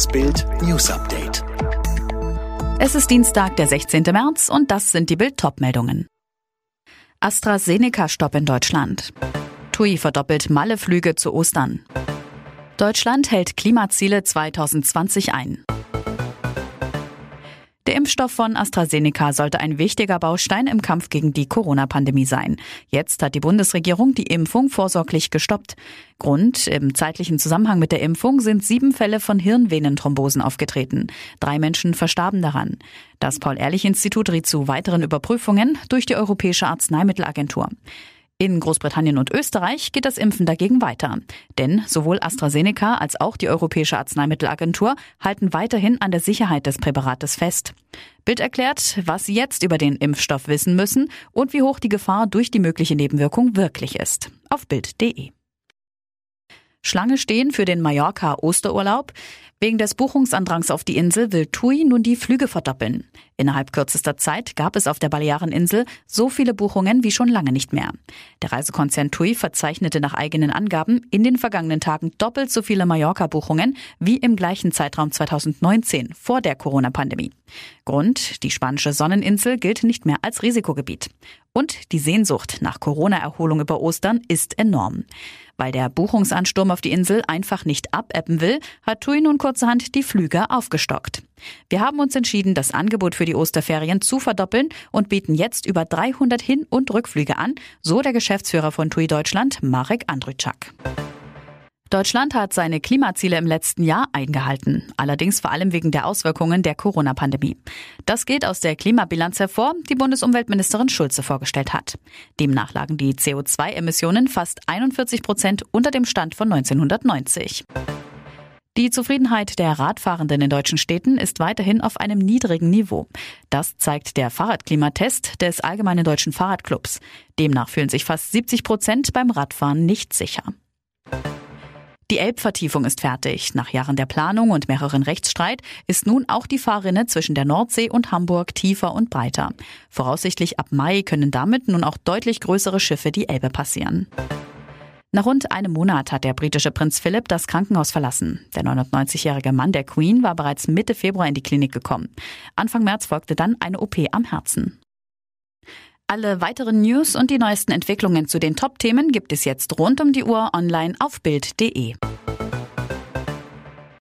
Das Bild News Update. Es ist Dienstag, der 16. März und das sind die Bild-Top-Meldungen. AstraZeneca-Stopp in Deutschland. TUI verdoppelt Malle-Flüge zu Ostern. Deutschland hält Klimaziele 2020 ein. Der Impfstoff von AstraZeneca sollte ein wichtiger Baustein im Kampf gegen die Corona-Pandemie sein. Jetzt hat die Bundesregierung die Impfung vorsorglich gestoppt. Grund im zeitlichen Zusammenhang mit der Impfung sind sieben Fälle von Hirnvenenthrombosen aufgetreten. Drei Menschen verstarben daran. Das Paul-Ehrlich-Institut riet zu weiteren Überprüfungen durch die Europäische Arzneimittelagentur. In Großbritannien und Österreich geht das Impfen dagegen weiter. Denn sowohl AstraZeneca als auch die Europäische Arzneimittelagentur halten weiterhin an der Sicherheit des Präparates fest. Bild erklärt, was Sie jetzt über den Impfstoff wissen müssen und wie hoch die Gefahr durch die mögliche Nebenwirkung wirklich ist. Auf Bild.de. Schlange stehen für den Mallorca-Osterurlaub. Wegen des Buchungsandrangs auf die Insel will TUI nun die Flüge verdoppeln. Innerhalb kürzester Zeit gab es auf der Baleareninsel so viele Buchungen wie schon lange nicht mehr. Der Reisekonzern TUI verzeichnete nach eigenen Angaben in den vergangenen Tagen doppelt so viele Mallorca-Buchungen wie im gleichen Zeitraum 2019 vor der Corona-Pandemie. Grund, die spanische Sonneninsel gilt nicht mehr als Risikogebiet. Und die Sehnsucht nach Corona-Erholung über Ostern ist enorm. Weil der Buchungsansturm auf die Insel einfach nicht abebben will, hat TUI nun kurzerhand die Flüge aufgestockt. Wir haben uns entschieden, das Angebot für die Osterferien zu verdoppeln und bieten jetzt über 300 Hin- und Rückflüge an, so der Geschäftsführer von TUI Deutschland, Marek Andryczak. Deutschland hat seine Klimaziele im letzten Jahr eingehalten, allerdings vor allem wegen der Auswirkungen der Corona-Pandemie. Das geht aus der Klimabilanz hervor, die Bundesumweltministerin Schulze vorgestellt hat. Demnach lagen die CO2-Emissionen fast 41 Prozent unter dem Stand von 1990. Die Zufriedenheit der Radfahrenden in deutschen Städten ist weiterhin auf einem niedrigen Niveau. Das zeigt der Fahrradklimatest des Allgemeinen Deutschen Fahrradclubs. Demnach fühlen sich fast 70 Prozent beim Radfahren nicht sicher. Die Elbvertiefung ist fertig. Nach Jahren der Planung und mehreren Rechtsstreit ist nun auch die Fahrrinne zwischen der Nordsee und Hamburg tiefer und breiter. Voraussichtlich ab Mai können damit nun auch deutlich größere Schiffe die Elbe passieren. Nach rund einem Monat hat der britische Prinz Philipp das Krankenhaus verlassen. Der 99-jährige Mann der Queen war bereits Mitte Februar in die Klinik gekommen. Anfang März folgte dann eine OP am Herzen. Alle weiteren News und die neuesten Entwicklungen zu den Top-Themen gibt es jetzt rund um die Uhr online auf Bild.de.